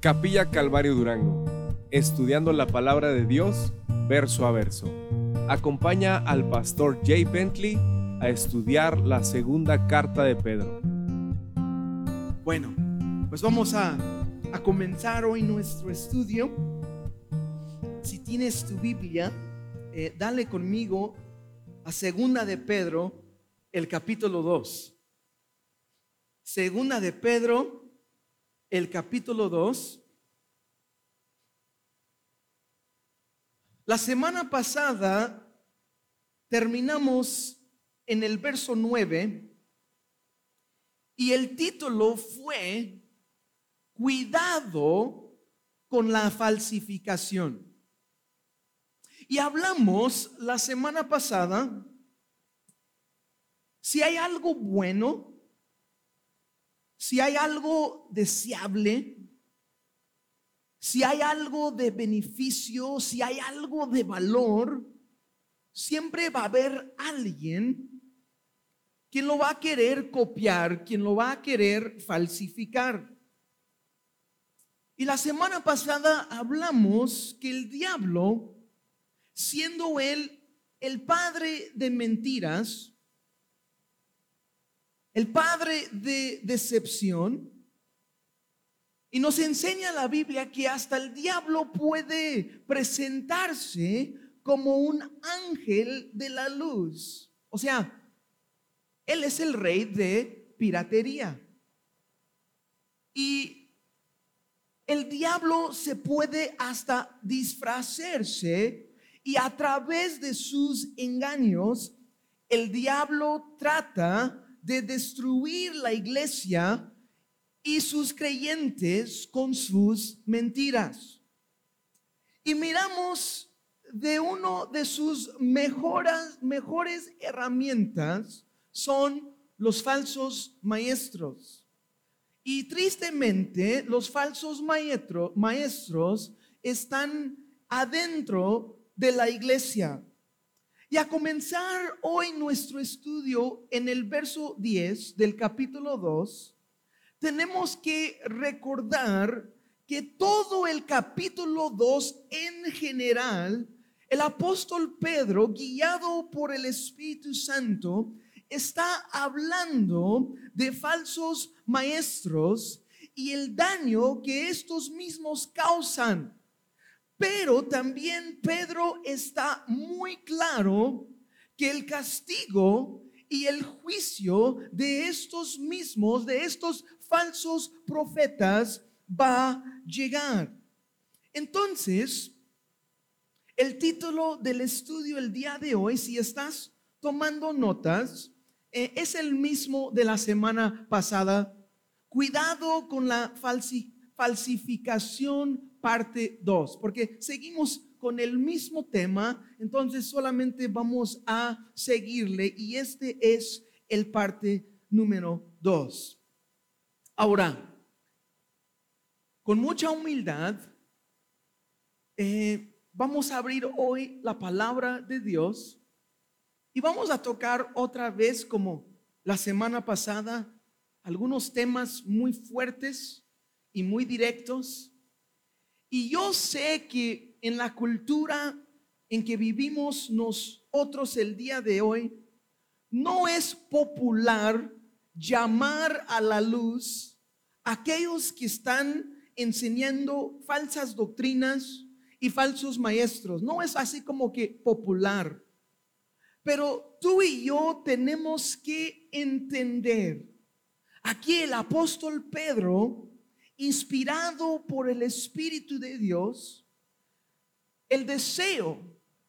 Capilla Calvario Durango, estudiando la palabra de Dios verso a verso. Acompaña al pastor Jay Bentley a estudiar la segunda carta de Pedro. Bueno, pues vamos a, a comenzar hoy nuestro estudio. Si tienes tu Biblia, eh, dale conmigo a segunda de Pedro, el capítulo 2. Segunda de Pedro, el capítulo 2. La semana pasada terminamos en el verso 9 y el título fue Cuidado con la falsificación. Y hablamos la semana pasada si hay algo bueno si hay algo deseable, si hay algo de beneficio, si hay algo de valor, siempre va a haber alguien quien lo va a querer copiar, quien lo va a querer falsificar. Y la semana pasada hablamos que el diablo, siendo él el padre de mentiras, el padre de decepción. Y nos enseña la Biblia que hasta el diablo puede presentarse como un ángel de la luz. O sea, él es el rey de piratería. Y el diablo se puede hasta disfrazarse y a través de sus engaños, el diablo trata de destruir la iglesia y sus creyentes con sus mentiras. Y miramos de uno de sus mejores, mejores herramientas son los falsos maestros. Y tristemente los falsos maestros están adentro de la iglesia. Y a comenzar hoy nuestro estudio en el verso 10 del capítulo 2, tenemos que recordar que todo el capítulo 2 en general, el apóstol Pedro, guiado por el Espíritu Santo, está hablando de falsos maestros y el daño que estos mismos causan. Pero también Pedro está muy claro que el castigo y el juicio de estos mismos, de estos falsos profetas, va a llegar. Entonces, el título del estudio el día de hoy, si estás tomando notas, eh, es el mismo de la semana pasada. Cuidado con la falsificación parte 2, porque seguimos con el mismo tema, entonces solamente vamos a seguirle y este es el parte número 2. Ahora, con mucha humildad, eh, vamos a abrir hoy la palabra de Dios y vamos a tocar otra vez como la semana pasada algunos temas muy fuertes y muy directos y yo sé que en la cultura en que vivimos nosotros el día de hoy, no es popular llamar a la luz a aquellos que están enseñando falsas doctrinas y falsos maestros. No es así como que popular. Pero tú y yo tenemos que entender. Aquí el apóstol Pedro inspirado por el Espíritu de Dios, el deseo,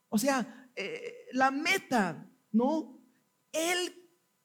o sea, eh, la meta, ¿no? Él,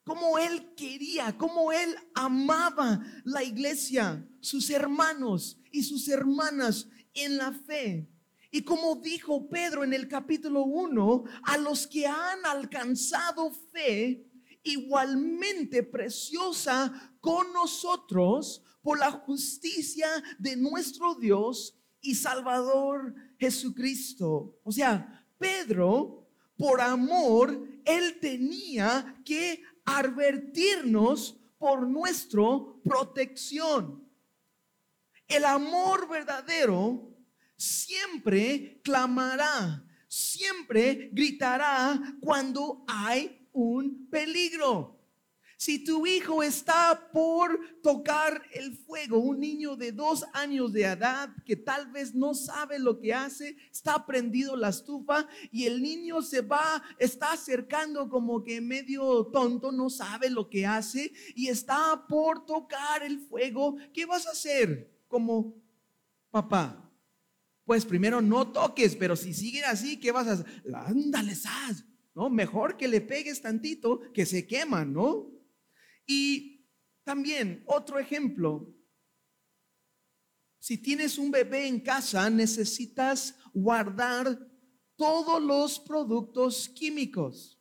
como él quería, como él amaba la iglesia, sus hermanos y sus hermanas en la fe. Y como dijo Pedro en el capítulo 1, a los que han alcanzado fe igualmente preciosa con nosotros, por la justicia de nuestro Dios y Salvador Jesucristo. O sea, Pedro, por amor, él tenía que advertirnos por nuestra protección. El amor verdadero siempre clamará, siempre gritará cuando hay un peligro. Si tu hijo está por tocar el fuego, un niño de dos años de edad que tal vez no sabe lo que hace, está prendido la estufa y el niño se va, está acercando como que medio tonto, no sabe lo que hace y está por tocar el fuego, ¿qué vas a hacer como papá? Pues primero no toques, pero si sigue así, ¿qué vas a hacer? Ándale, ¿no? Mejor que le pegues tantito que se quema, ¿no? Y también otro ejemplo, si tienes un bebé en casa, necesitas guardar todos los productos químicos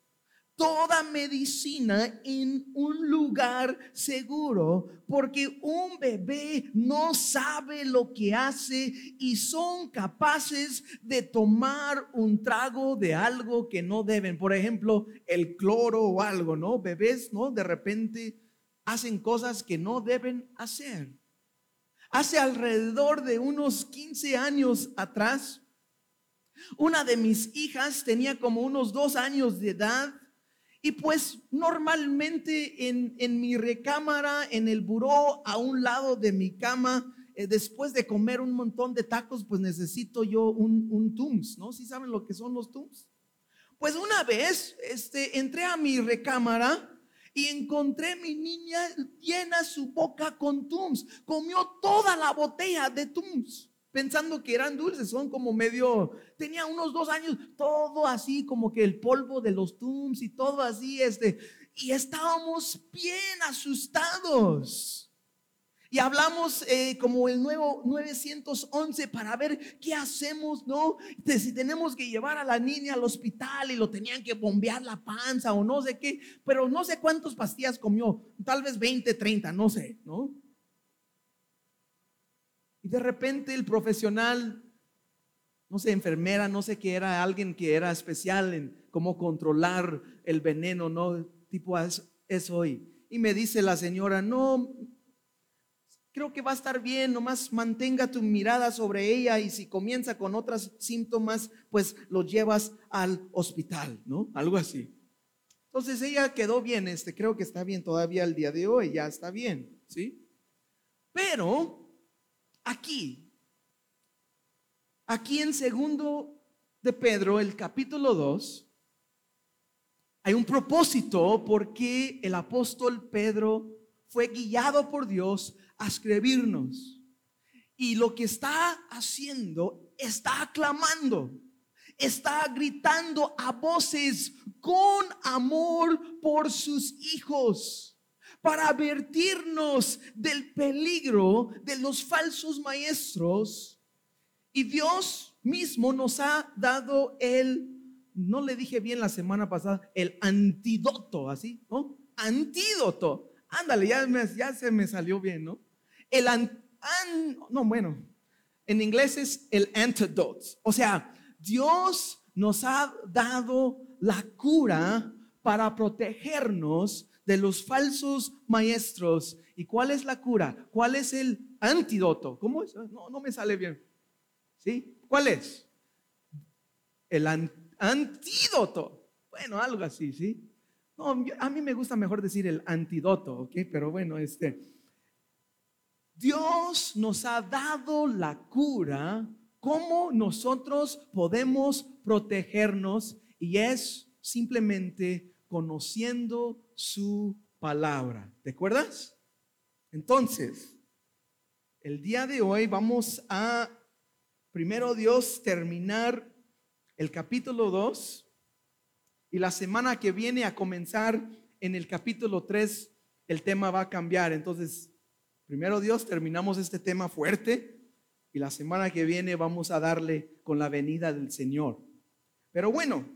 toda medicina en un lugar seguro, porque un bebé no sabe lo que hace y son capaces de tomar un trago de algo que no deben. Por ejemplo, el cloro o algo, ¿no? Bebés, ¿no? De repente hacen cosas que no deben hacer. Hace alrededor de unos 15 años atrás, una de mis hijas tenía como unos dos años de edad y pues normalmente en, mi recámara, en el buró, a un lado de mi cama, eh, después de comer un montón de tacos, pues necesito yo un, un Tums, ¿no? ¿Sí saben lo que son los Tums? Pues una vez este, entré a mi recámara y encontré mi niña llena su boca con Tums. Comió toda la botella de Tums pensando que eran dulces, son como medio, tenía unos dos años, todo así como que el polvo de los tums y todo así, este, y estábamos bien asustados. Y hablamos eh, como el nuevo 911 para ver qué hacemos, ¿no? Si tenemos que llevar a la niña al hospital y lo tenían que bombear la panza o no sé qué, pero no sé cuántas pastillas comió, tal vez 20, 30, no sé, ¿no? Y de repente el profesional, no sé, enfermera, no sé qué era, alguien que era especial en cómo controlar el veneno, ¿no? Tipo eso. Y, y me dice la señora, no, creo que va a estar bien, nomás mantenga tu mirada sobre ella y si comienza con otros síntomas, pues lo llevas al hospital, ¿no? Algo así. Entonces ella quedó bien, este, creo que está bien todavía el día de hoy, ya está bien, ¿sí? Pero aquí, aquí en segundo de Pedro, el capítulo 2, hay un propósito porque el apóstol Pedro fue guiado por Dios a escribirnos. Y lo que está haciendo, está aclamando, está gritando a voces con amor por sus hijos para advertirnos del peligro de los falsos maestros. Y Dios mismo nos ha dado el, no le dije bien la semana pasada, el antídoto, así, ¿no? Antídoto. Ándale, ya, ya se me salió bien, ¿no? El no, bueno, en inglés es el antidote. O sea, Dios nos ha dado la cura para protegernos de los falsos maestros. ¿Y cuál es la cura? ¿Cuál es el antídoto? ¿Cómo es? No, no me sale bien. ¿Sí? ¿Cuál es? El antídoto. Bueno, algo así, ¿sí? No, a mí me gusta mejor decir el antídoto, ¿ok? Pero bueno, este. Dios nos ha dado la cura, cómo nosotros podemos protegernos y es simplemente conociendo su palabra. ¿Te acuerdas? Entonces, el día de hoy vamos a, primero Dios, terminar el capítulo 2 y la semana que viene a comenzar en el capítulo 3, el tema va a cambiar. Entonces, primero Dios, terminamos este tema fuerte y la semana que viene vamos a darle con la venida del Señor. Pero bueno,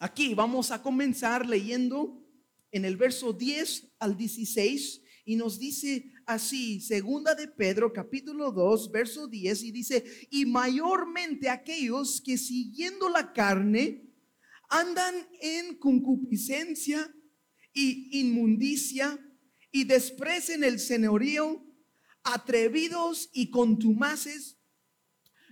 Aquí vamos a comenzar leyendo en el verso 10 al 16 y nos dice así, segunda de Pedro capítulo 2, verso 10 y dice, y mayormente aquellos que siguiendo la carne andan en concupiscencia y inmundicia y desprecen el señorío, atrevidos y contumaces,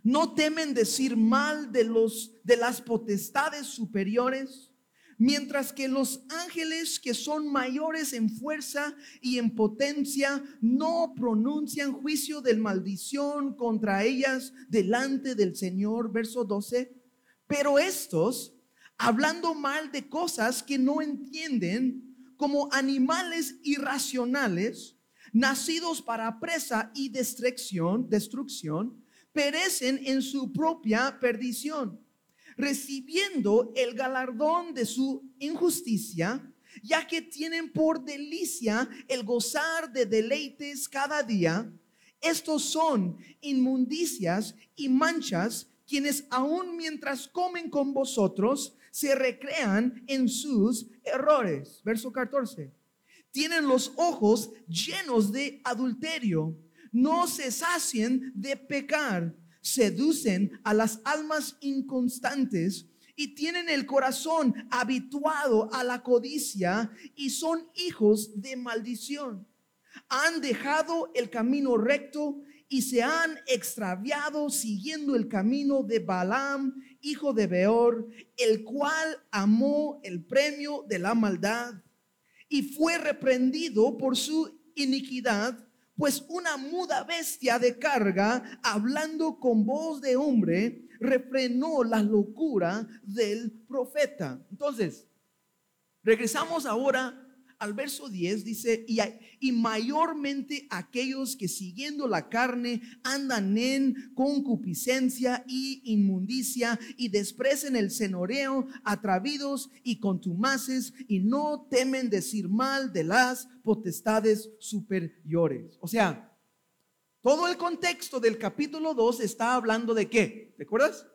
no temen decir mal de los de las potestades superiores, mientras que los ángeles que son mayores en fuerza y en potencia no pronuncian juicio de maldición contra ellas delante del Señor, verso 12. Pero estos, hablando mal de cosas que no entienden, como animales irracionales, nacidos para presa y destrucción, destrucción, perecen en su propia perdición, recibiendo el galardón de su injusticia, ya que tienen por delicia el gozar de deleites cada día. Estos son inmundicias y manchas quienes aún mientras comen con vosotros se recrean en sus errores. Verso 14. Tienen los ojos llenos de adulterio, no se sacien de pecar, seducen a las almas inconstantes y tienen el corazón habituado a la codicia y son hijos de maldición. Han dejado el camino recto y se han extraviado siguiendo el camino de Balaam, hijo de Beor, el cual amó el premio de la maldad y fue reprendido por su iniquidad, pues una muda bestia de carga, hablando con voz de hombre, refrenó la locura del profeta. Entonces, regresamos ahora al verso 10 dice, y, mayormente aquellos que siguiendo la carne andan en concupiscencia y inmundicia y desprecen el senoreo, atravidos y contumaces y no temen decir mal de las potestades superiores. O sea, todo el contexto del capítulo 2 está hablando de qué? ¿Te acuerdas?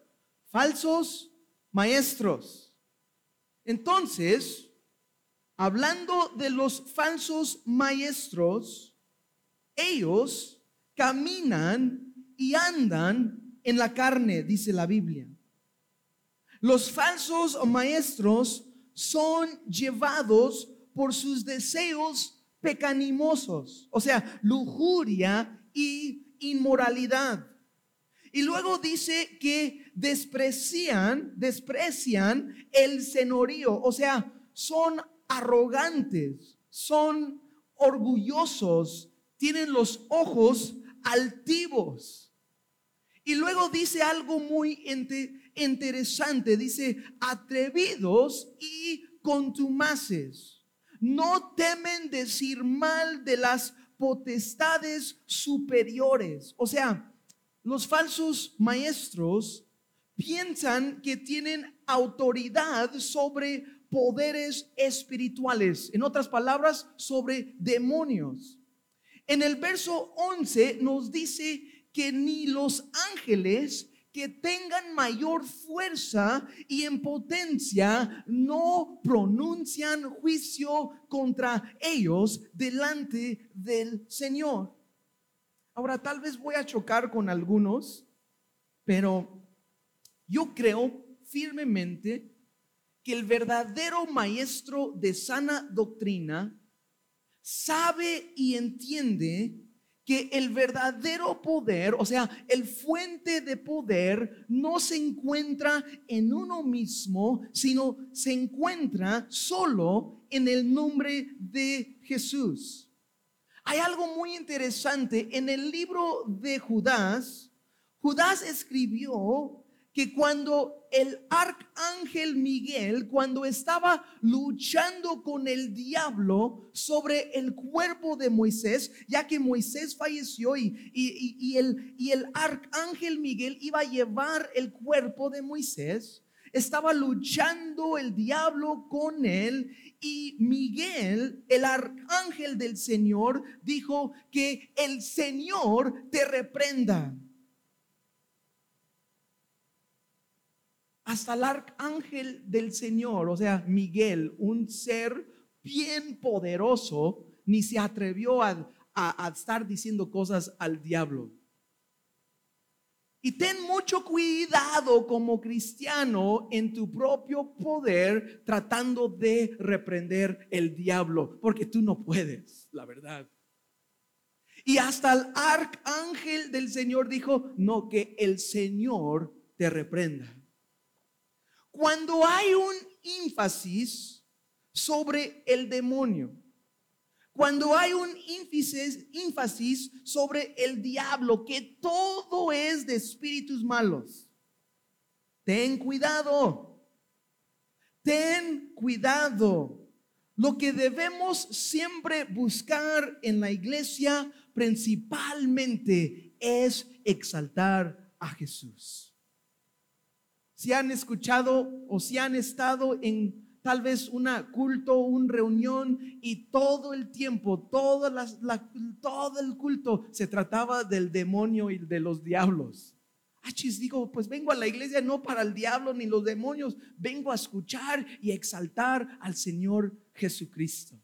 Falsos maestros. Entonces, hablando de los falsos maestros, ellos caminan y andan en la carne, dice la Biblia. Los falsos maestros son llevados por sus deseos pecanimosos, o sea, lujuria y inmoralidad. Y luego dice que desprecian, desprecian el señorío, o sea, son arrogantes, son orgullosos, tienen los ojos altivos. Y luego dice algo muy interesante, dice, atrevidos y contumaces. No temen decir mal de las potestades superiores. O sea, los falsos maestros piensan que tienen autoridad sobre poderes espirituales, en otras palabras, sobre demonios. En el verso 11 nos dice que ni los ángeles que tengan mayor fuerza y en potencia no pronuncian juicio contra ellos delante del Señor. Ahora tal vez voy a chocar con algunos, pero yo creo firmemente que el verdadero maestro de sana doctrina sabe y entiende que el verdadero poder, o sea, el fuente de poder, no se encuentra en uno mismo, sino se encuentra solo en el nombre de Jesús. Hay algo muy interesante en el libro de Judas. Judas escribió que cuando el arcángel Miguel, cuando estaba luchando con el diablo sobre el cuerpo de Moisés, ya que Moisés falleció y, y, el, y el arcángel Miguel iba a llevar el cuerpo de Moisés, estaba luchando el diablo con él y Miguel, el arcángel del Señor, dijo que el Señor te reprenda. Hasta el arcángel del Señor, o sea, Miguel, un ser bien poderoso, ni se atrevió a, estar diciendo cosas al diablo. Y ten mucho cuidado como cristiano en tu propio poder tratando de reprender el diablo, porque tú no puedes, la verdad. Y hasta el arcángel del Señor dijo, no, que el Señor te reprenda. Cuando hay un énfasis sobre el demonio, cuando hay un énfasis, sobre el diablo, que todo es de espíritus malos, ten cuidado, ten cuidado. Lo que debemos siempre buscar en la iglesia principalmente es exaltar a Jesús. Si han escuchado o si han estado en tal vez una culto, una reunión y todo el tiempo, todo el culto se trataba del demonio y de los diablos. Achis, digo, pues vengo a la iglesia no para el diablo ni los demonios, vengo a escuchar y exaltar al Señor Jesucristo.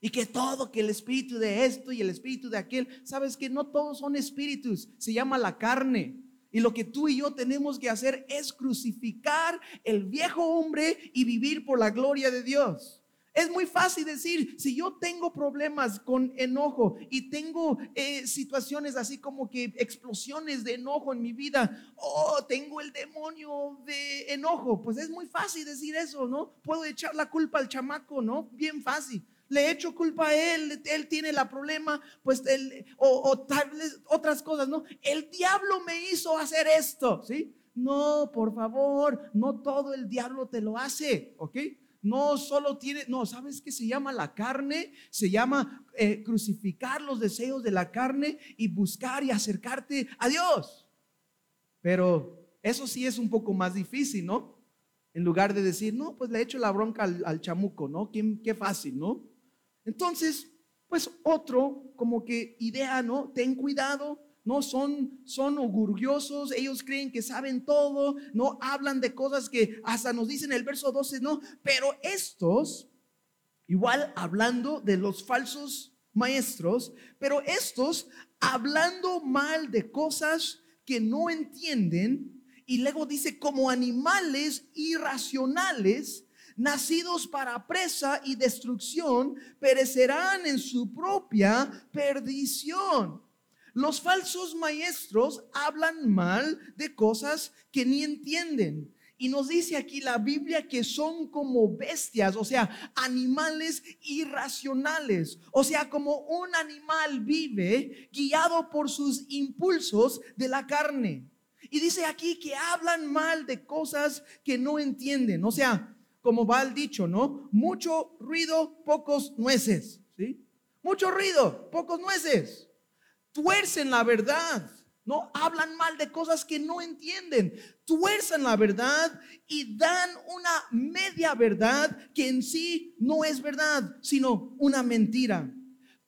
Y que todo, que el espíritu de esto y el espíritu de aquel, sabes que no todos son espíritus, se llama la carne. Y lo que tú y yo tenemos que hacer es crucificar el viejo hombre y vivir por la gloria de Dios. Es muy fácil decir, si yo tengo problemas con enojo y tengo eh, situaciones así como que explosiones de enojo en mi vida, oh, tengo el demonio de enojo, pues es muy fácil decir eso, ¿no? Puedo echar la culpa al chamaco, ¿no? Bien fácil. Le echo culpa a él, él tiene la problema, pues él, o, tal vez otras cosas, ¿no? El diablo me hizo hacer esto, ¿sí? No, por favor, no todo el diablo te lo hace, ¿ok? no solo tiene, no, ¿sabes qué se llama la carne? Se llama eh, crucificar los deseos de la carne y buscar y acercarte a Dios. Pero eso sí es un poco más difícil, ¿no? En lugar de decir, no, pues le echo la bronca al, chamuco, ¿no? ¿Qué, qué fácil, ¿no? Entonces, pues otro como que idea, ¿no? Ten cuidado no son, son orgullosos, ellos creen que saben todo, no hablan de cosas que hasta nos dicen el verso 12, no, pero estos, igual hablando de los falsos maestros, pero estos hablando mal de cosas que no entienden, y luego dice como animales irracionales, nacidos para presa y destrucción, perecerán en su propia perdición. Los falsos maestros hablan mal de cosas que ni entienden. Y nos dice aquí la Biblia que son como bestias, o sea, animales irracionales. O sea, como un animal vive guiado por sus impulsos de la carne. Y dice aquí que hablan mal de cosas que no entienden. O sea, como va el dicho, ¿no? Mucho ruido, pocos nueces. ¿Sí? Mucho ruido, pocos nueces tuercen la verdad. No hablan mal de cosas que no entienden. Tuercen la verdad y dan una media verdad que en sí no es verdad, sino una mentira.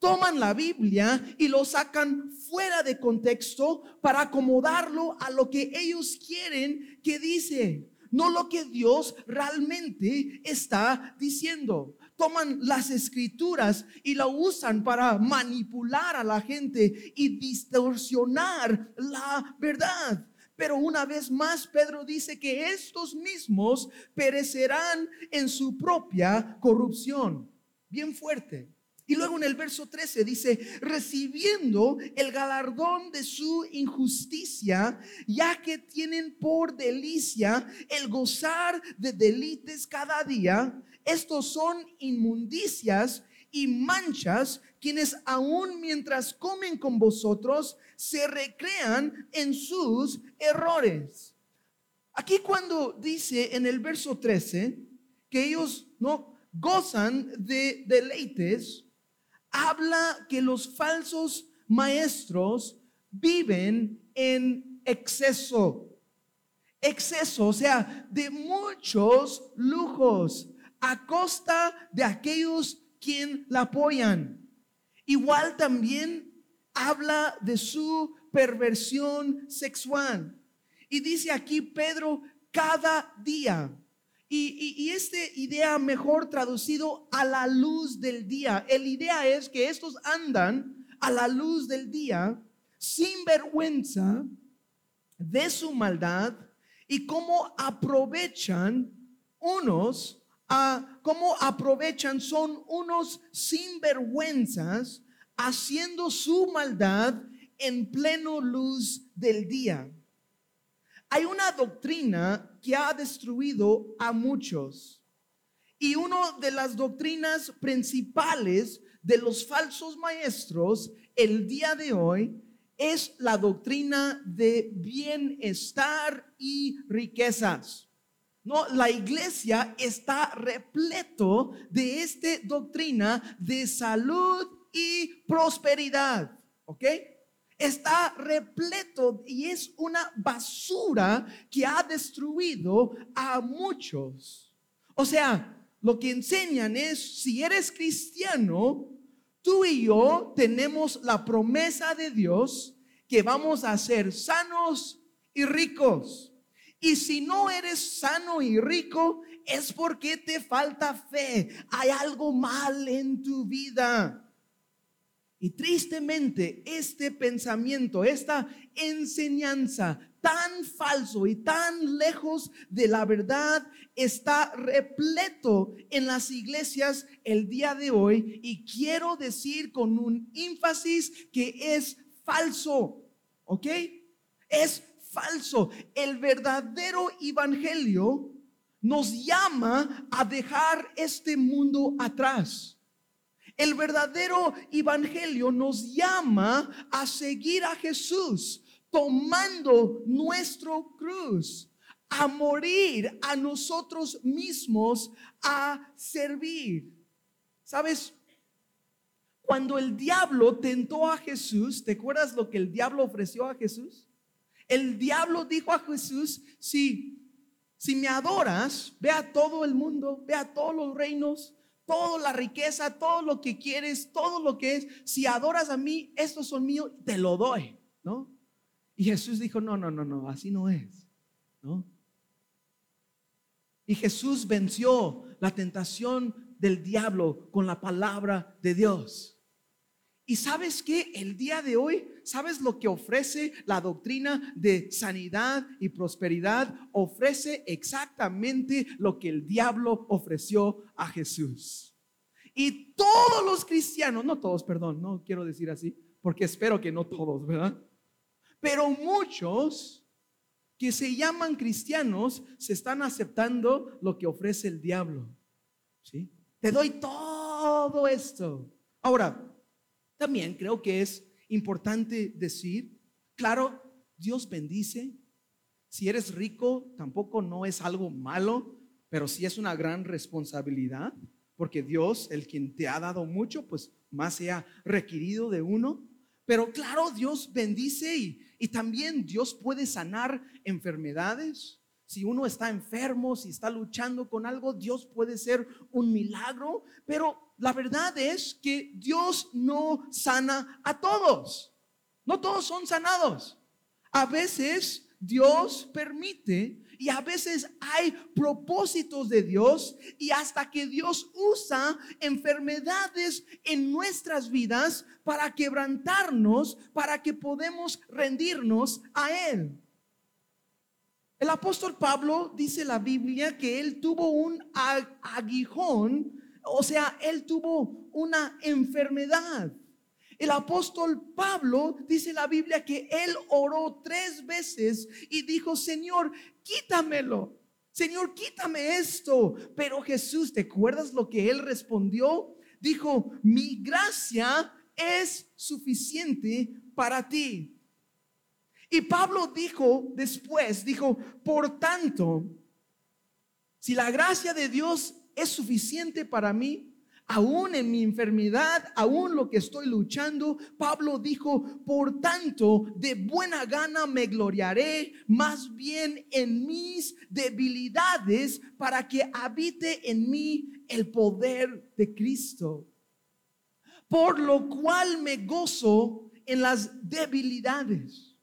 Toman la Biblia y lo sacan fuera de contexto para acomodarlo a lo que ellos quieren que dice, no lo que Dios realmente está diciendo toman las escrituras y la usan para manipular a la gente y distorsionar la verdad. Pero una vez más, Pedro dice que estos mismos perecerán en su propia corrupción. Bien fuerte. Y luego en el verso 13 dice, recibiendo el galardón de su injusticia, ya que tienen por delicia el gozar de delites cada día, estos son inmundicias y manchas quienes aún mientras comen con vosotros se recrean en sus errores. Aquí cuando dice en el verso 13 que ellos no gozan de deleites, habla que los falsos maestros viven en exceso. Exceso, o sea, de muchos lujos, a costa de aquellos quien la apoyan. Igual también habla de su perversión sexual. Y dice aquí Pedro, cada día. Y, y, esta idea mejor traducido a la luz del día. El idea es que estos andan a la luz del día sin vergüenza de su maldad y cómo aprovechan unos a cómo aprovechan, son unos sinvergüenzas haciendo su maldad en pleno luz del día. Hay una doctrina que ha destruido a muchos. Y una de las doctrinas principales de los falsos maestros el día de hoy es la doctrina de bienestar y riquezas. No, la iglesia está repleto de esta doctrina de salud y prosperidad, ¿ok? Está repleto y es una basura que ha destruido a muchos. O sea, lo que enseñan es, si eres cristiano, tú y yo tenemos la promesa de Dios que vamos a ser sanos y ricos. Y si no eres sano y rico, es porque te falta fe. Hay algo mal en tu vida. Y tristemente este pensamiento, esta enseñanza tan falso y tan lejos de la verdad está repleto en las iglesias el día de hoy y quiero decir con un énfasis que es falso, ¿ok? Es falso. El verdadero evangelio nos llama a dejar este mundo atrás. El verdadero evangelio nos llama a seguir a Jesús, tomando nuestro cruz, a morir a nosotros mismos, a servir. ¿Sabes? Cuando el diablo tentó a Jesús, ¿te acuerdas lo que el diablo ofreció a Jesús? El diablo dijo a Jesús, si, si me adoras, ve a todo el mundo, ve a todos los reinos, toda la riqueza, todo lo que quieres, todo lo que es, si adoras a mí, estos son míos, te lo doy, ¿no? Y Jesús dijo, no, no, no, no, así no es, ¿no? Y Jesús venció la tentación del diablo con la palabra de Dios. Y sabes que el día de hoy, ¿sabes lo que ofrece la doctrina de sanidad y prosperidad? Ofrece exactamente lo que el diablo ofreció a Jesús. Y todos los cristianos, no todos, perdón, no quiero decir así, porque espero que no todos, ¿verdad? Pero muchos que se llaman cristianos se están aceptando lo que ofrece el diablo. ¿Sí? Te doy todo esto. Ahora, también creo que es importante decir, claro, Dios bendice. Si eres rico, tampoco no es algo malo, pero sí es una gran responsabilidad, porque Dios, el quien te ha dado mucho, pues más se ha requerido de uno. Pero claro, Dios bendice y, y también Dios puede sanar enfermedades. Si uno está enfermo, si está luchando con algo, Dios puede ser un milagro, pero la verdad es que Dios no sana a todos. No todos son sanados. A veces Dios permite y a veces hay propósitos de Dios y hasta que Dios usa enfermedades en nuestras vidas para quebrantarnos, para que podemos rendirnos a Él. El apóstol Pablo dice la Biblia que él tuvo un aguijón o sea, él tuvo una enfermedad. El apóstol Pablo dice la Biblia que él oró tres veces y dijo, Señor, quítamelo. Señor, quítame esto. Pero Jesús, ¿te acuerdas lo que él respondió? Dijo, mi gracia es suficiente para ti. Y Pablo dijo después, dijo, por tanto, si la gracia de Dios es suficiente para mí. Aún en mi enfermedad, aún lo que estoy luchando, Pablo dijo, por tanto, de buena gana me gloriaré más bien en mis debilidades para que habite en mí el poder de Cristo. Por lo cual me gozo en las debilidades,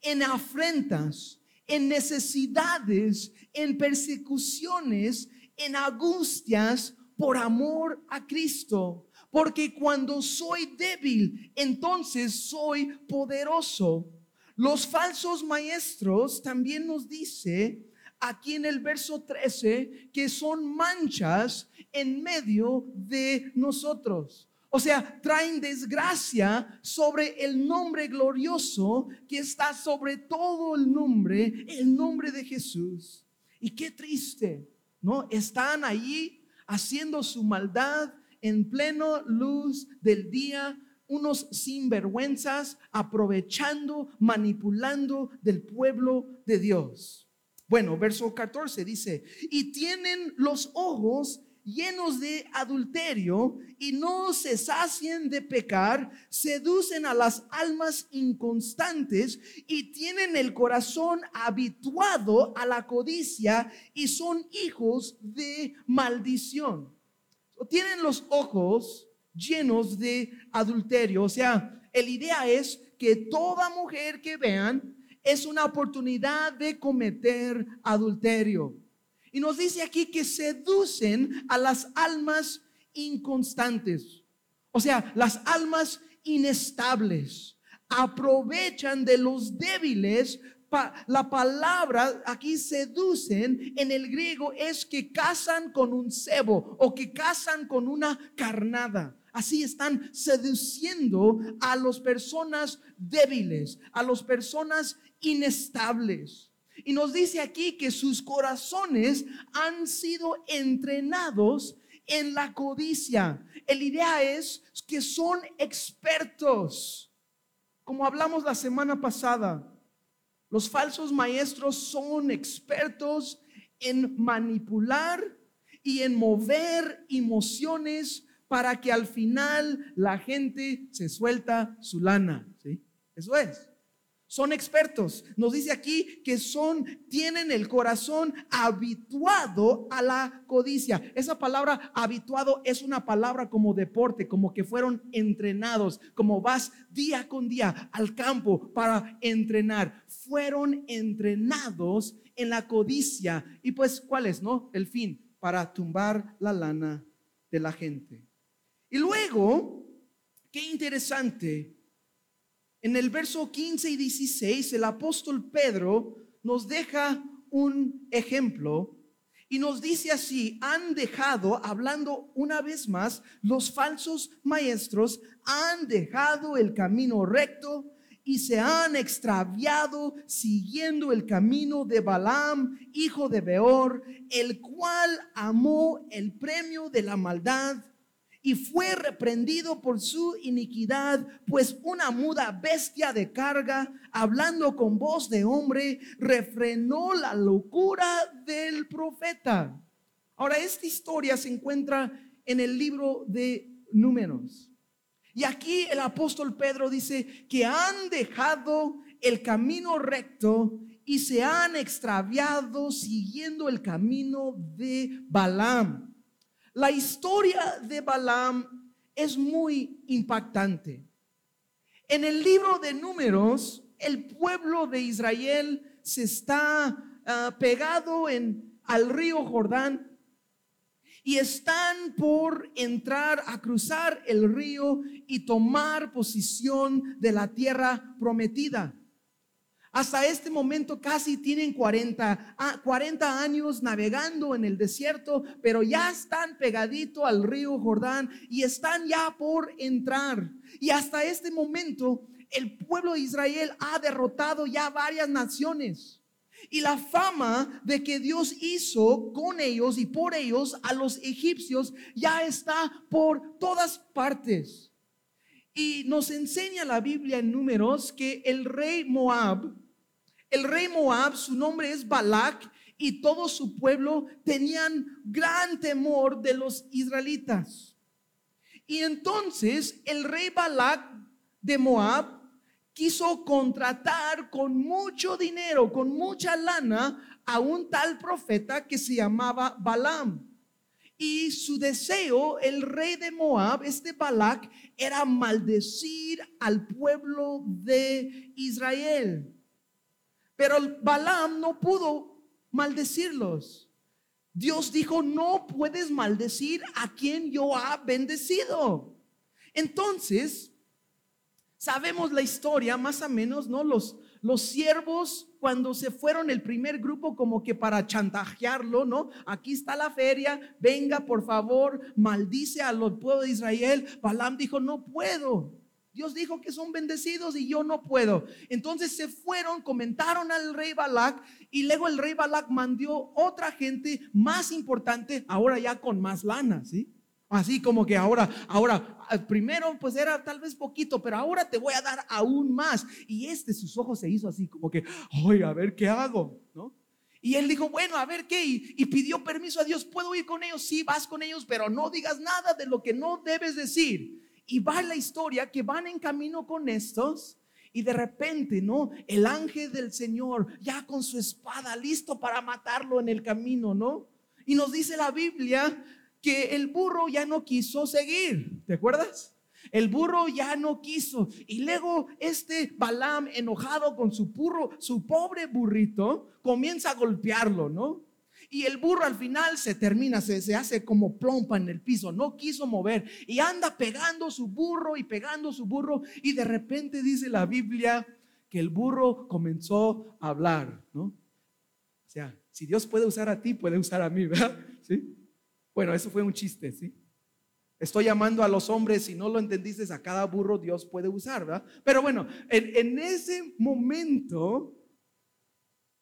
en afrentas, en necesidades, en persecuciones, en angustias por amor a Cristo. Porque cuando soy débil, entonces soy poderoso. Los falsos maestros también nos dice aquí en el verso 13 que son manchas en medio de nosotros. O sea, traen desgracia sobre el nombre glorioso que está sobre todo el nombre, el nombre de Jesús. Y qué triste, Están ahí haciendo su maldad en pleno luz del día, unos sinvergüenzas aprovechando, manipulando del pueblo de Dios. Bueno, verso 14 dice, y tienen los ojos llenos de adulterio y no se sacien de pecar, seducen a las almas inconstantes y tienen el corazón habituado a la codicia y son hijos de maldición. Tienen los ojos llenos de adulterio, o sea, la idea es que toda mujer que vean es una oportunidad de cometer adulterio. Y nos dice aquí que seducen a las almas inconstantes, o sea, las almas inestables. Aprovechan de los débiles. la palabra aquí seducen en el griego es que casan con un cebo o que casan con una carnada. Así están seduciendo a las personas débiles, a las personas inestables. Y nos dice aquí que sus corazones han sido entrenados en la codicia. El idea es que son expertos. Como hablamos la semana pasada, los falsos maestros son expertos en manipular y en mover emociones para que al final la gente se suelta su lana. ¿sí? Eso es. Son expertos. Nos dice aquí que son, tienen el corazón habituado a la codicia. Esa palabra habituado es una palabra como deporte, como que fueron entrenados, como vas día con día al campo para entrenar. Fueron entrenados en la codicia. Y pues, ¿cuál es, no? El fin, para tumbar la lana de la gente. Y luego, qué interesante en el verso 15 y 16, el apóstol Pedro nos deja un ejemplo y nos dice así, han dejado, hablando una vez más, los falsos maestros han dejado el camino recto y se han extraviado siguiendo el camino de Balaam, hijo de Beor, el cual amó el premio de la maldad y fue reprendido por su iniquidad, pues una muda bestia de carga, hablando con voz de hombre, refrenó la locura del profeta. Ahora, esta historia se encuentra en el libro de números. Y aquí el apóstol Pedro dice que han dejado el camino recto y se han extraviado siguiendo el camino de Balaam. La historia de Balaam es muy impactante. En el libro de números, el pueblo de Israel se está ah, pegado en, al río Jordán y están por entrar a cruzar el río y tomar posición de la tierra prometida. Hasta este momento casi tienen 40, 40 ah, años navegando en el desierto, pero ya están pegadito al río Jordán y están ya por entrar. Y hasta este momento el pueblo de Israel ha derrotado ya varias naciones. Y la fama de que Dios hizo con ellos y por ellos a los egipcios ya está por todas partes. Y nos enseña la Biblia en números que el rey Moab, el rey Moab, su nombre es Balak, y todo su pueblo tenían gran temor de los israelitas. Y entonces el rey Balak de Moab quiso contratar con mucho dinero, con mucha lana, a un tal profeta que se llamaba Balaam. Y su deseo, el rey de Moab, este Balak, era maldecir al pueblo de Israel. Pero Balaam no pudo maldecirlos. Dios dijo, no puedes maldecir a quien yo ha bendecido. Entonces, sabemos la historia más o menos, ¿no? Los, los siervos cuando se fueron el primer grupo como que para chantajearlo, ¿no? Aquí está la feria, venga por favor, maldice a los pueblos de Israel. Balaam dijo, no puedo. Dios dijo que son bendecidos y yo no puedo. Entonces se fueron, comentaron al rey Balac y luego el rey Balac mandó otra gente más importante, ahora ya con más lana, ¿sí? Así como que ahora, ahora, primero pues era tal vez poquito, pero ahora te voy a dar aún más. Y este, sus ojos se hizo así como que, ay, a ver qué hago, ¿no? Y él dijo, bueno, a ver qué, y, y, pidió permiso a Dios, ¿puedo ir con ellos? Sí, vas con ellos, pero no digas nada de lo que no debes decir. Y va la historia que van en camino con estos. Y de repente, ¿no? El ángel del Señor ya con su espada listo para matarlo en el camino, ¿no? Y nos dice la Biblia que el burro ya no quiso seguir. ¿Te acuerdas? El burro ya no quiso. Y luego este Balaam, enojado con su burro, su pobre burrito, comienza a golpearlo, ¿no? Y el burro al final se termina, se, se, hace como plompa en el piso, no quiso mover y anda pegando su burro y pegando su burro y de repente dice la Biblia que el burro comenzó a hablar, ¿no? O sea, si Dios puede usar a ti, puede usar a mí, ¿verdad? ¿Sí? Bueno, eso fue un chiste, ¿sí? Estoy llamando a los hombres, si no lo entendiste, a cada burro Dios puede usar, ¿verdad? Pero bueno, en, en ese momento,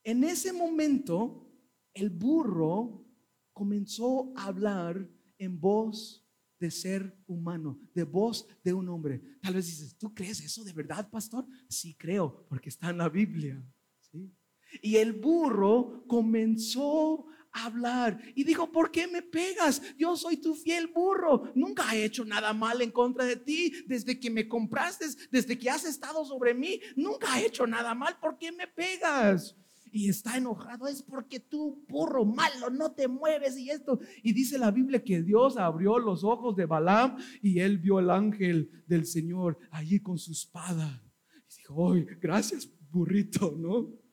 en ese momento, el burro comenzó a hablar en voz de ser humano, de voz de un hombre. Tal vez dices, ¿tú crees eso de verdad, pastor? Sí creo, porque está en la Biblia. ¿sí? Y el burro comenzó hablar y dijo, ¿por qué me pegas? Yo soy tu fiel burro. Nunca he hecho nada mal en contra de ti desde que me compraste, desde que has estado sobre mí. Nunca he hecho nada mal. ¿Por qué me pegas? y está enojado, es porque tú, burro malo, no te mueves y esto. Y dice la Biblia que Dios abrió los ojos de Balaam y él vio el ángel del Señor allí con su espada. Y dijo, ¡ay, gracias, burrito! ¿No?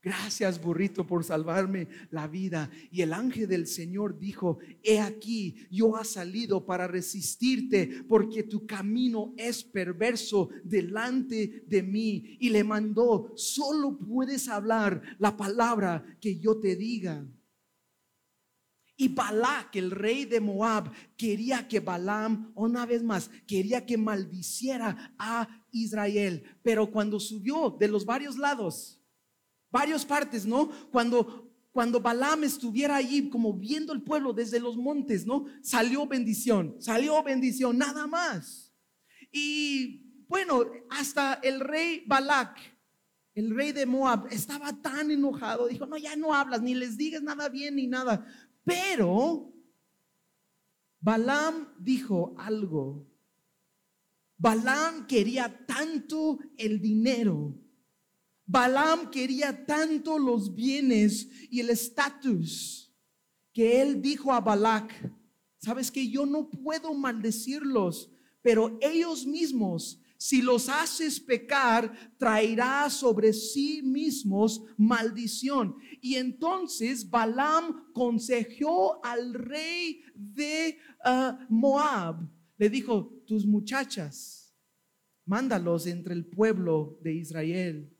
Gracias, burrito, por salvarme la vida. Y el ángel del Señor dijo, he aquí, yo ha salido para resistirte, porque tu camino es perverso delante de mí. Y le mandó, solo puedes hablar la palabra que yo te diga. Y Balak, el rey de Moab, quería que Balaam, una vez más, quería que maldiciera a Israel. Pero cuando subió de los varios lados, varias partes, ¿no? Cuando cuando Balaam estuviera allí como viendo el pueblo desde los montes, ¿no? Salió bendición, salió bendición, nada más. Y bueno, hasta el rey Balak, el rey de Moab, estaba tan enojado, dijo, no, ya no hablas, ni les digas nada bien ni nada. Pero Balaam dijo algo. Balaam quería tanto el dinero Balaam quería tanto los bienes y el estatus que él dijo a Balac, sabes que yo no puedo maldecirlos, pero ellos mismos, si los haces pecar, traerá sobre sí mismos maldición. Y entonces Balaam consejó al rey de ah, Moab, le dijo, tus muchachas, mándalos entre el pueblo de Israel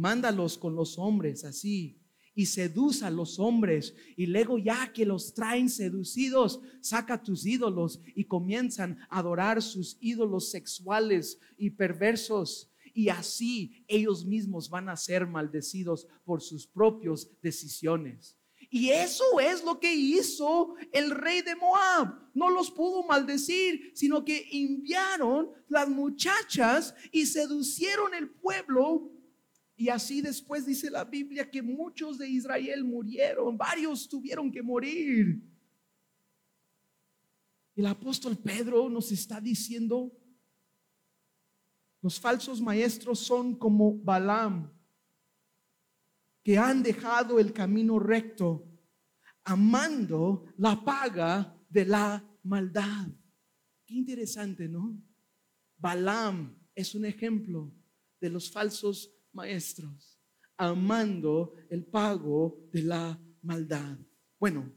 mándalos con los hombres así y seduce a los hombres y luego ya que los traen seducidos, saca tus ídolos y comienzan a adorar sus ídolos sexuales y perversos. Y así ellos mismos van a ser maldecidos por sus propias decisiones. Y eso es lo que hizo el rey de Moab. No los pudo maldecir, sino que enviaron las muchachas y seducieron el pueblo y así después dice la Biblia que muchos de Israel murieron, varios tuvieron que morir. El apóstol Pedro nos está diciendo, los falsos maestros son como Balaam, que han dejado el camino recto, amando la paga de la maldad. Qué interesante, ¿no? Balaam es un ejemplo de los falsos maestros, amando el pago de la maldad. Bueno,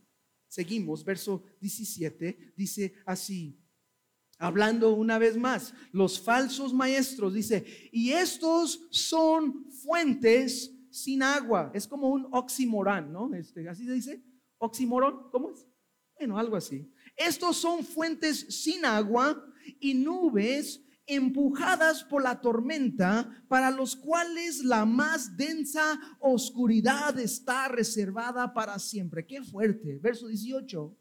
seguimos, verso 17, dice así, Hablando una vez más, los falsos maestros, dice, y estos son fuentes sin agua. Es como un oximorán, ¿no? Este, así se dice, oximorón, ¿cómo es? Bueno, algo así. Estos son fuentes sin agua y nubes empujadas por la tormenta, para los cuales la más densa oscuridad está reservada para siempre. Qué fuerte. Verso 18.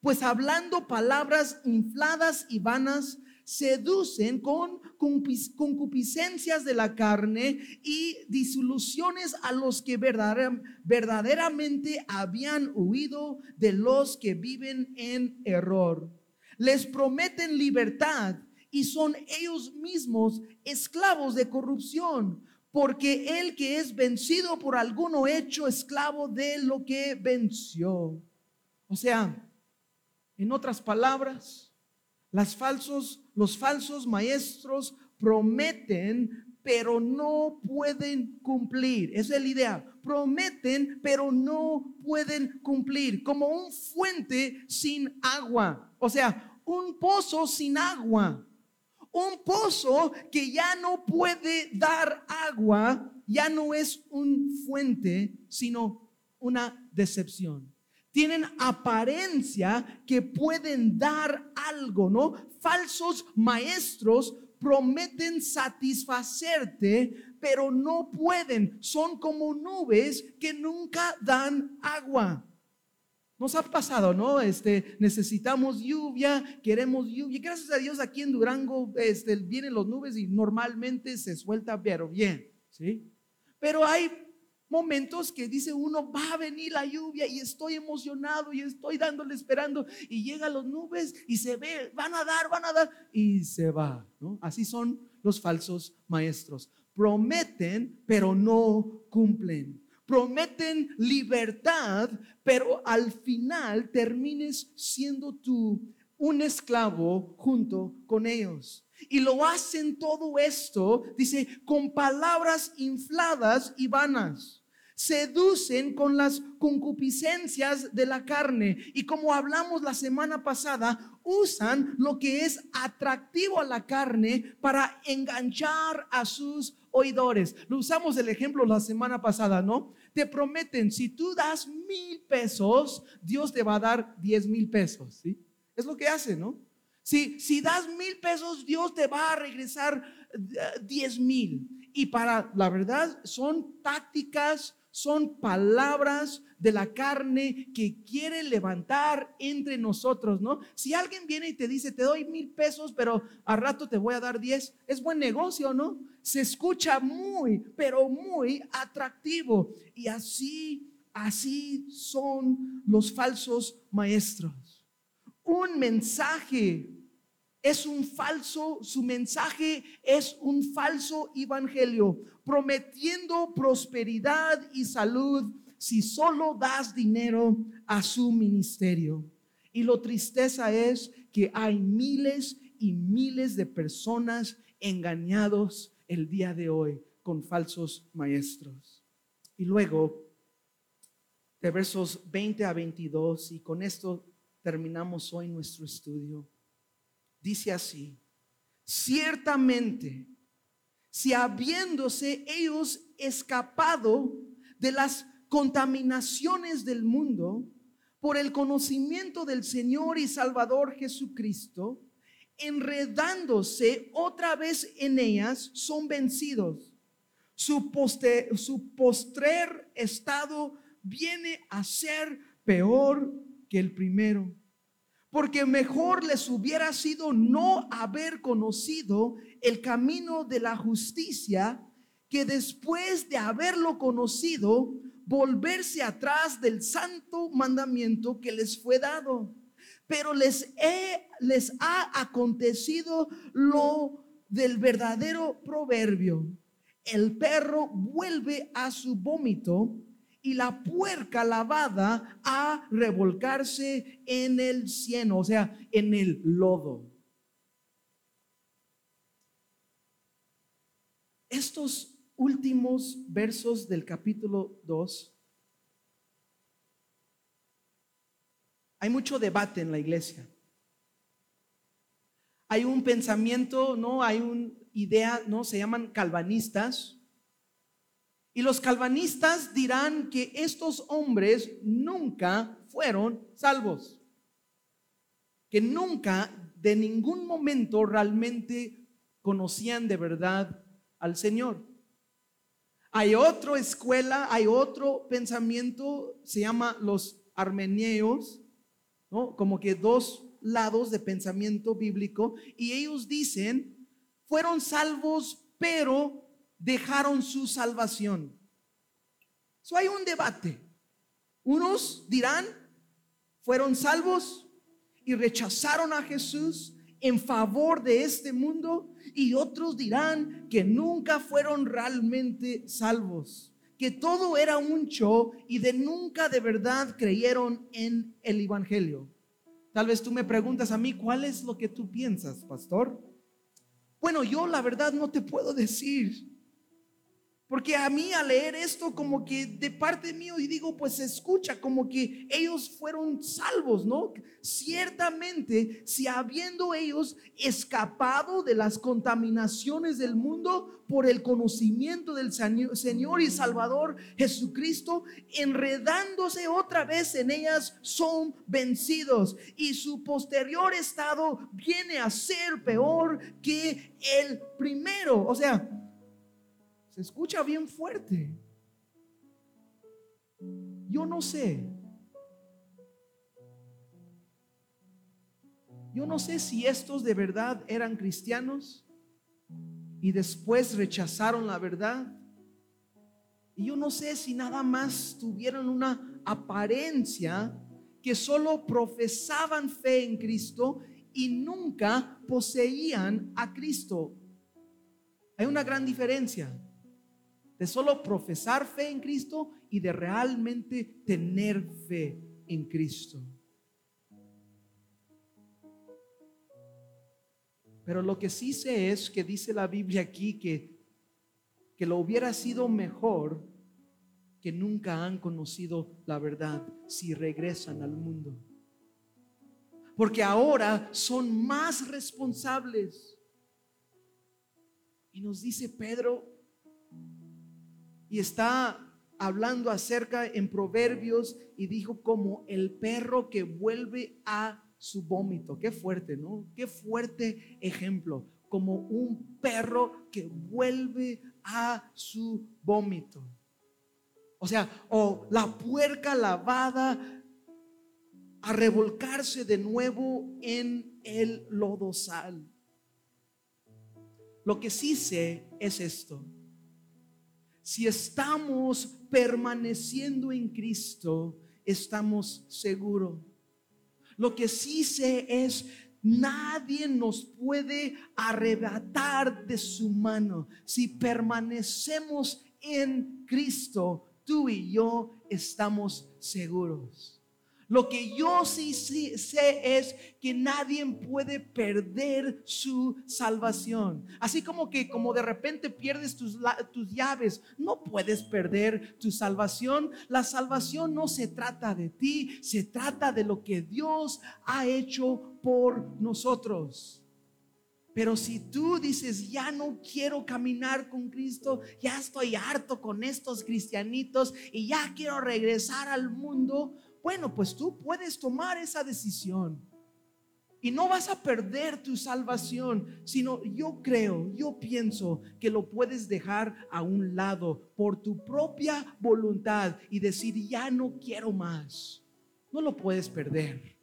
Pues hablando palabras infladas y vanas, seducen con concupiscencias de la carne y disoluciones a los que verdaderamente habían huido de los que viven en error. Les prometen libertad y son ellos mismos esclavos de corrupción, porque el que es vencido por alguno hecho esclavo de lo que venció. O sea, en otras palabras, las falsos, los falsos maestros prometen, pero no pueden cumplir. Esa es la idea. Prometen, pero no pueden cumplir. Como un fuente sin agua. O sea, un pozo sin agua. Un pozo que ya no puede dar agua, ya no es un fuente, sino una decepción tienen apariencia que pueden dar algo, ¿no? Falsos maestros prometen satisfacerte, pero no pueden. Son como nubes que nunca dan agua. Nos ha pasado, ¿no? Este, necesitamos lluvia, queremos lluvia. Gracias a Dios aquí en Durango este, vienen las nubes y normalmente se suelta, pero bien, ¿sí? Pero hay momentos que dice uno, va a venir la lluvia y estoy emocionado y estoy dándole esperando y llega las nubes y se ve, van a dar, van a dar y se va. ¿no? Así son los falsos maestros. Prometen, pero no cumplen. Prometen libertad, pero al final termines siendo tú un esclavo junto con ellos. Y lo hacen todo esto, dice, con palabras infladas y vanas seducen con las concupiscencias de la carne. Y como hablamos la semana pasada, usan lo que es atractivo a la carne para enganchar a sus oidores. Lo usamos el ejemplo la semana pasada, ¿no? Te prometen, si tú das mil pesos, Dios te va a dar diez mil pesos, ¿sí? Es lo que hacen, ¿no? Si, si das mil pesos, Dios te va a regresar eh, diez mil. Y para, la verdad, son tácticas son palabras de la carne que quiere levantar entre nosotros, ¿no? Si alguien viene y te dice, te doy mil pesos, pero a rato te voy a dar diez, es buen negocio, ¿no? Se escucha muy, pero muy atractivo. Y así, así son los falsos maestros. Un mensaje es un falso, su mensaje es un falso evangelio, prometiendo prosperidad y salud si solo das dinero a su ministerio. Y lo tristeza es que hay miles y miles de personas engañados el día de hoy con falsos maestros. Y luego, de versos 20 a 22, y con esto terminamos hoy nuestro estudio dice así, ciertamente, si habiéndose ellos escapado de las contaminaciones del mundo por el conocimiento del Señor y Salvador Jesucristo, enredándose otra vez en ellas, son vencidos. Su, su postrer estado viene a ser peor que el primero porque mejor les hubiera sido no haber conocido el camino de la justicia que después de haberlo conocido, volverse atrás del santo mandamiento que les fue dado. Pero les, les ha acontecido lo del verdadero proverbio. El perro vuelve a su vómito y la puerca lavada a revolcarse en el cieno, o sea, en el lodo. Estos últimos versos del capítulo 2, hay mucho debate en la iglesia. hay un pensamiento, ¿no? Hay una idea, ¿no? Se llaman calvanistas. Y los calvanistas dirán que estos hombres nunca fueron salvos. Que nunca, de ningún momento, realmente conocían de verdad al Señor. Hay otra escuela, hay otro pensamiento, se llama los armeneos, ¿no? Como que dos lados de pensamiento bíblico y ellos dicen, fueron salvos, pero dejaron su salvación. So hay un debate. Unos dirán, fueron salvos y rechazaron a Jesús en favor de este mundo y otros dirán que nunca fueron realmente salvos, que todo era un show y de nunca de verdad creyeron en el Evangelio. Tal vez tú me preguntas a mí, ¿cuál es lo que tú piensas, pastor? Bueno, yo la verdad no te puedo decir. Porque a mí al leer esto como que de parte mío y digo, pues escucha como que ellos fueron salvos, ¿no? Ciertamente, si habiendo ellos escapado de las contaminaciones del mundo por el conocimiento del Señor y Salvador Jesucristo, enredándose otra vez en ellas, son vencidos y su posterior estado viene a ser peor que el primero. O sea, se escucha bien fuerte. Yo no sé. Yo no sé si estos de verdad eran cristianos y después rechazaron la verdad. Y yo no sé si nada más tuvieron una apariencia que solo profesaban fe en Cristo y nunca poseían a Cristo. Hay una gran diferencia de solo profesar fe en Cristo y de realmente tener fe en Cristo. Pero lo que sí sé es que dice la Biblia aquí que, que lo hubiera sido mejor que nunca han conocido la verdad si regresan al mundo. Porque ahora son más responsables. Y nos dice Pedro, y está hablando acerca en Proverbios y dijo como el perro que vuelve a su vómito. Qué fuerte, ¿no? Qué fuerte ejemplo. Como un perro que vuelve a su vómito. O sea, o la puerca lavada a revolcarse de nuevo en el lodosal. Lo que sí sé es esto si estamos permaneciendo en Cristo, estamos seguros. Lo que sí sé es, nadie nos puede arrebatar de su mano. Si permanecemos en Cristo, tú y yo estamos seguros. Lo que yo sí, sé es que nadie puede perder su salvación. Así como que como de repente pierdes tus, tus llaves, no puedes perder tu salvación. La salvación no se trata de ti, se trata de lo que Dios ha hecho por nosotros. Pero si tú dices, ya no quiero caminar con Cristo, ya estoy harto con estos cristianitos y ya quiero regresar al mundo, bueno, pues tú puedes tomar esa decisión. Y no vas a perder tu salvación, sino yo creo, yo pienso que lo puedes dejar a un lado por tu propia voluntad y decir, ya no quiero más. No lo puedes perder.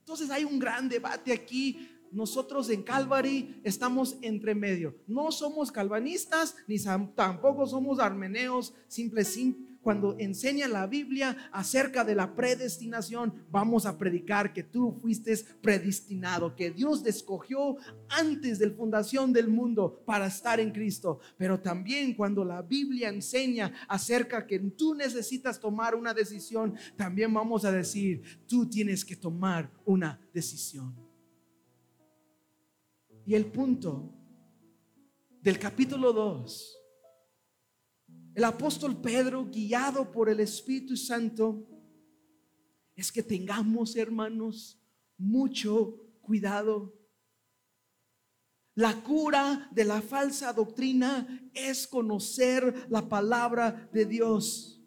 Entonces hay un gran debate aquí. Nosotros en Calvary estamos entre medio. No somos calvanistas ni tampoco somos armeneos, simple, cuando enseña la Biblia acerca de la predestinación, vamos a predicar que tú fuiste predestinado, que Dios te escogió antes de la fundación del mundo para estar en Cristo. Pero también cuando la Biblia enseña acerca que tú necesitas tomar una decisión, también vamos a decir, tú tienes que tomar una decisión. Y el punto del capítulo 2 el apóstol Pedro, guiado por el Espíritu Santo, es que tengamos, hermanos, mucho cuidado. La cura de la falsa doctrina es conocer la palabra de Dios.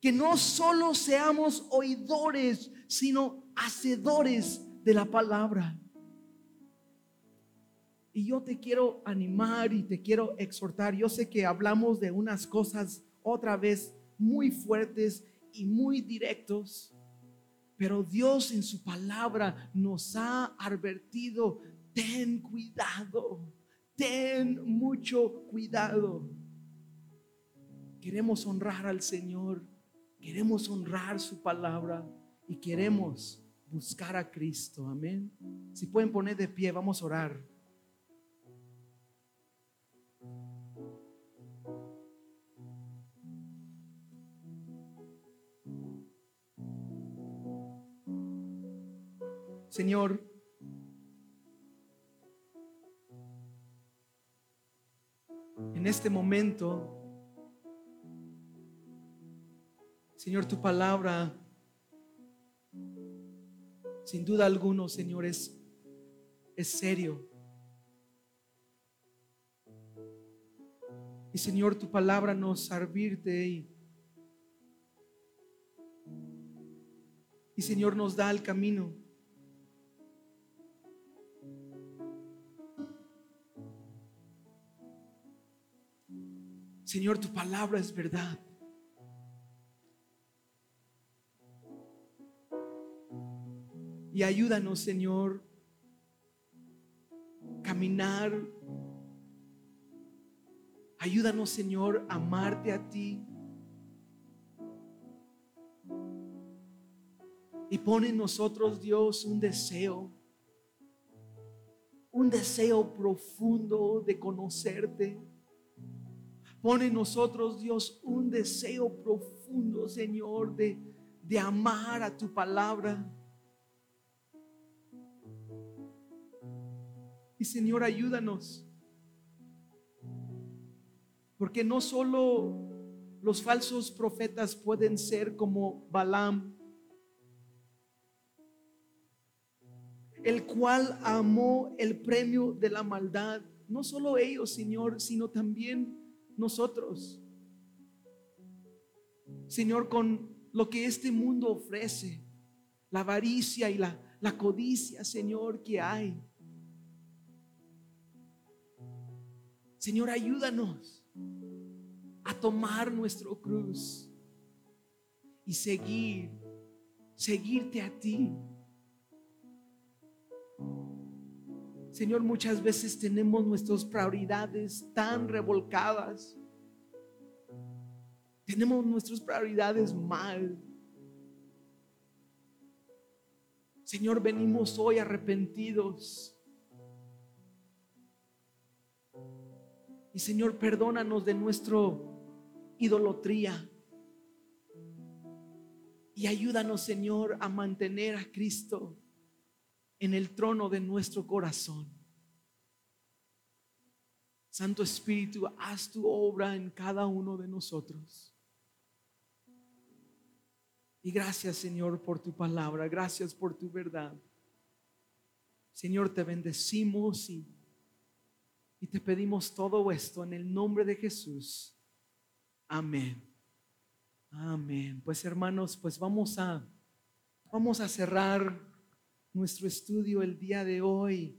Que no solo seamos oidores, sino hacedores de la palabra. Y yo te quiero animar y te quiero exhortar. Yo sé que hablamos de unas cosas otra vez muy fuertes y muy directos, pero Dios en su palabra nos ha advertido, ten cuidado, ten mucho cuidado. Queremos honrar al Señor, queremos honrar su palabra y queremos buscar a Cristo. Amén. Si pueden poner de pie, vamos a orar. Señor, en este momento, Señor, tu palabra, sin duda alguna, Señor, es, es serio. Y Señor, tu palabra nos servirte y, y Señor nos da el camino. Señor, tu palabra es verdad. Y ayúdanos, Señor, caminar. Ayúdanos, Señor, a amarte a ti. Y pone en nosotros, Dios, un deseo, un deseo profundo de conocerte Pone en nosotros, Dios, un deseo profundo, Señor, de, de amar a tu palabra. Y Señor, ayúdanos. Porque no solo los falsos profetas pueden ser como Balaam, el cual amó el premio de la maldad. No solo ellos, Señor, sino también nosotros. Señor, con lo que este mundo ofrece, la avaricia y la, codicia, Señor, que hay. Señor, ayúdanos a tomar nuestro cruz y seguir, seguirte a ti. Señor, muchas veces tenemos nuestras prioridades tan revolcadas. Tenemos nuestras prioridades mal. Señor, venimos hoy arrepentidos. Y Señor, perdónanos de nuestra idolatría. Y ayúdanos, Señor, a mantener a Cristo en el trono de nuestro corazón. Santo Espíritu, haz tu obra en cada uno de nosotros. Y gracias, Señor, por tu palabra. Gracias por tu verdad. Señor, te bendecimos y, y te pedimos todo esto en el nombre de Jesús. Amén. Amén. Pues hermanos, pues vamos a vamos a cerrar nuestro estudio el día de hoy